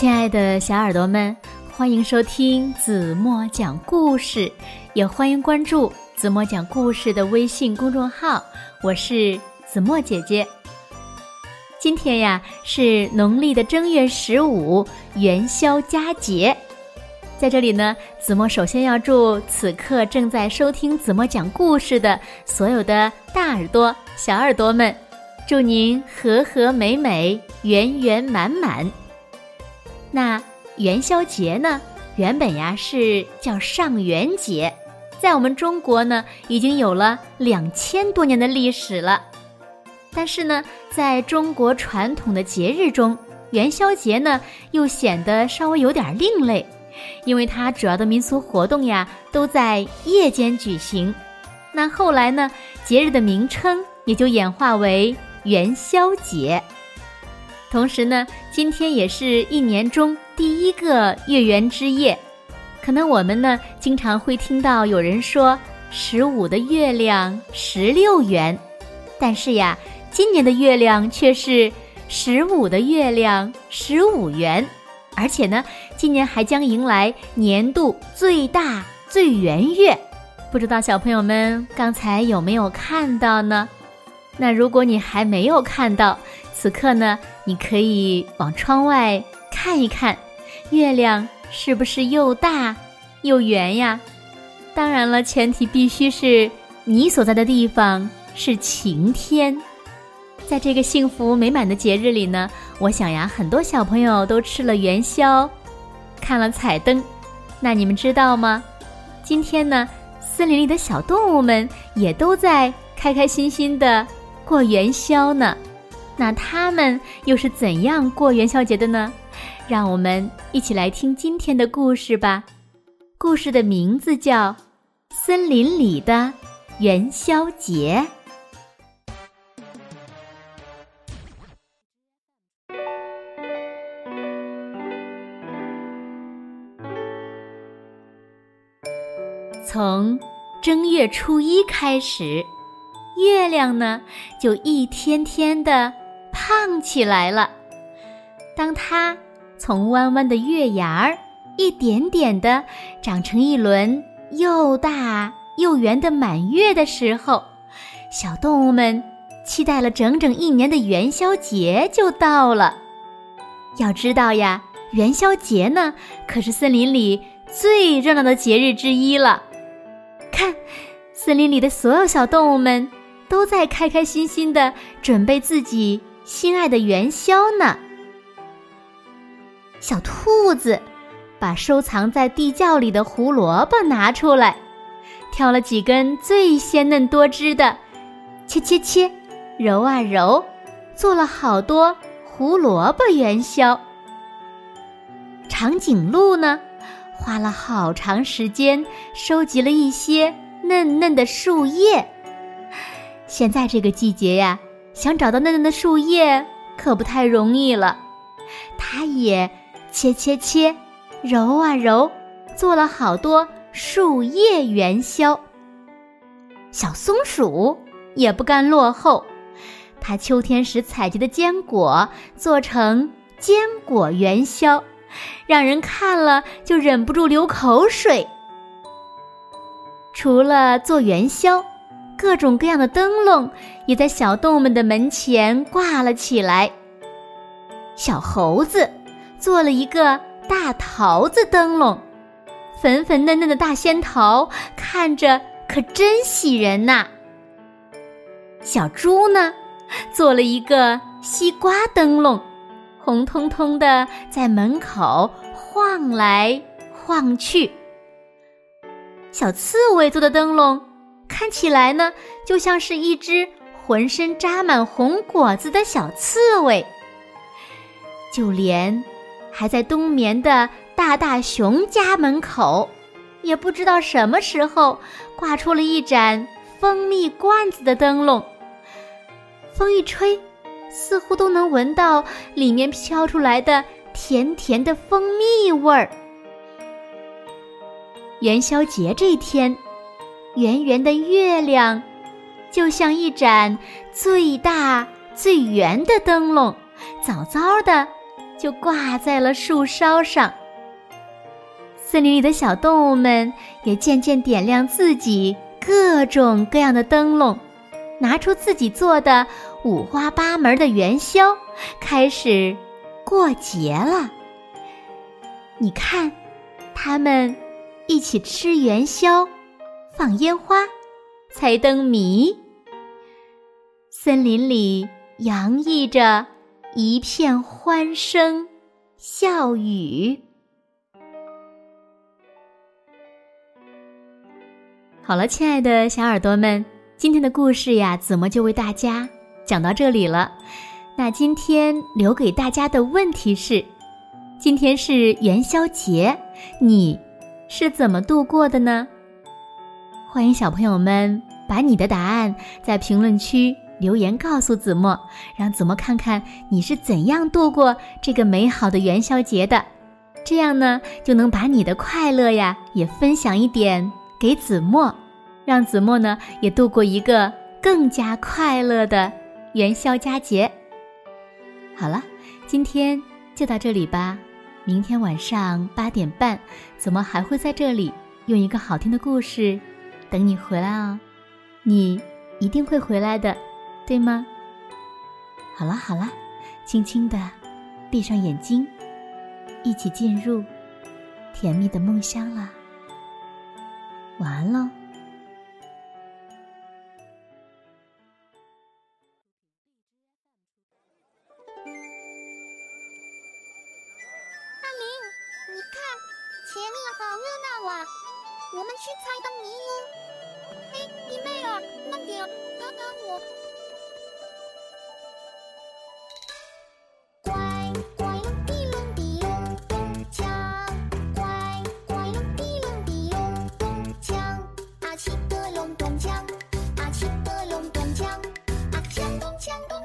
亲爱的小耳朵们，欢迎收听子墨讲故事，也欢迎关注子墨讲故事的微信公众号。我是子墨姐姐。今天呀是农历的正月十五元宵佳节，在这里呢，子墨首先要祝此刻正在收听子墨讲故事的所有的大耳朵、小耳朵们，祝您和和美美、圆圆满满。那元宵节呢，原本呀是叫上元节，在我们中国呢已经有了两千多年的历史了。但是呢，在中国传统的节日中，元宵节呢又显得稍微有点另类，因为它主要的民俗活动呀都在夜间举行。那后来呢，节日的名称也就演化为元宵节。同时呢，今天也是一年中第一个月圆之夜，可能我们呢经常会听到有人说十五的月亮十六圆，但是呀，今年的月亮却是十五的月亮十五圆，而且呢，今年还将迎来年度最大最圆月，不知道小朋友们刚才有没有看到呢？那如果你还没有看到，此刻呢？你可以往窗外看一看，月亮是不是又大又圆呀？当然了，前提必须是你所在的地方是晴天。在这个幸福美满的节日里呢，我想呀，很多小朋友都吃了元宵，看了彩灯。那你们知道吗？今天呢，森林里的小动物们也都在开开心心的过元宵呢。那他们又是怎样过元宵节的呢？让我们一起来听今天的故事吧。故事的名字叫《森林里的元宵节》。从正月初一开始，月亮呢就一天天的。胖起来了。当它从弯弯的月牙儿一点点的长成一轮又大又圆的满月的时候，小动物们期待了整整一年的元宵节就到了。要知道呀，元宵节呢可是森林里最热闹的节日之一了。看，森林里的所有小动物们都在开开心心的准备自己。心爱的元宵呢？小兔子把收藏在地窖里的胡萝卜拿出来，挑了几根最鲜嫩多汁的，切切切，揉啊揉，做了好多胡萝卜元宵。长颈鹿呢，花了好长时间收集了一些嫩嫩的树叶。现在这个季节呀。想找到嫩嫩的树叶可不太容易了，它也切切切，揉啊揉，做了好多树叶元宵。小松鼠也不甘落后，它秋天时采集的坚果做成坚果元宵，让人看了就忍不住流口水。除了做元宵。各种各样的灯笼也在小动物们的门前挂了起来。小猴子做了一个大桃子灯笼，粉粉嫩嫩的大仙桃看着可真喜人呐。小猪呢，做了一个西瓜灯笼，红彤彤的在门口晃来晃去。小刺猬做的灯笼。看起来呢，就像是一只浑身扎满红果子的小刺猬。就连还在冬眠的大大熊家门口，也不知道什么时候挂出了一盏蜂蜜罐子的灯笼。风一吹，似乎都能闻到里面飘出来的甜甜的蜂蜜味儿。元宵节这天。圆圆的月亮，就像一盏最大最圆的灯笼，早早的就挂在了树梢上。森林里的小动物们也渐渐点亮自己各种各样的灯笼，拿出自己做的五花八门的元宵，开始过节了。你看，他们一起吃元宵，放烟花，猜灯谜。森林里洋溢着一片欢声笑语。好了，亲爱的小耳朵们，今天的故事呀，子墨就为大家讲到这里了。那今天留给大家的问题是：今天是元宵节，你是怎么度过的呢？欢迎小朋友们把你的答案在评论区。留言告诉子墨，让子墨看看你是怎样度过这个美好的元宵节的。这样呢，就能把你的快乐呀也分享一点给子墨，让子墨呢也度过一个更加快乐的元宵佳节。好了，今天就到这里吧。明天晚上八点半，子墨还会在这里用一个好听的故事等你回来哦。你一定会回来的。对吗？好了好了，轻轻的闭上眼睛，一起进入甜蜜的梦乡啦。晚安喽。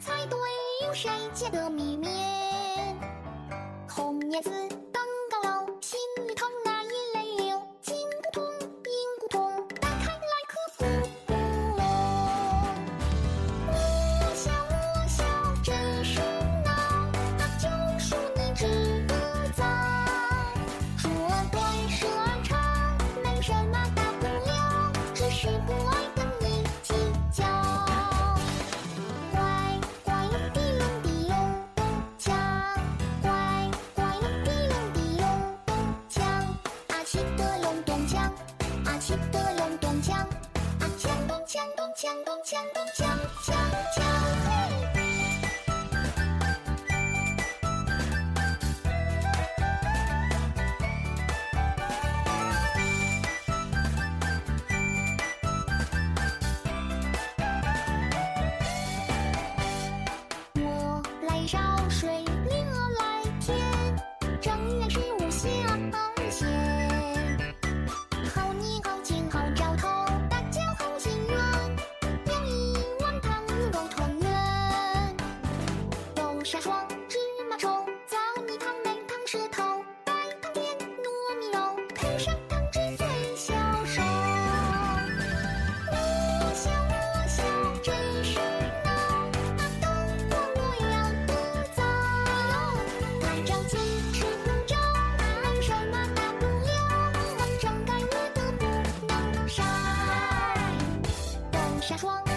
猜对有谁家的米面？红娘子登高楼，心里疼那眼泪流。金箍通，银箍通，打开来颗红葫芦。我笑我笑，真是恼。那就数你值得早。河短蛇长，没什么大不了，只是不。纱窗。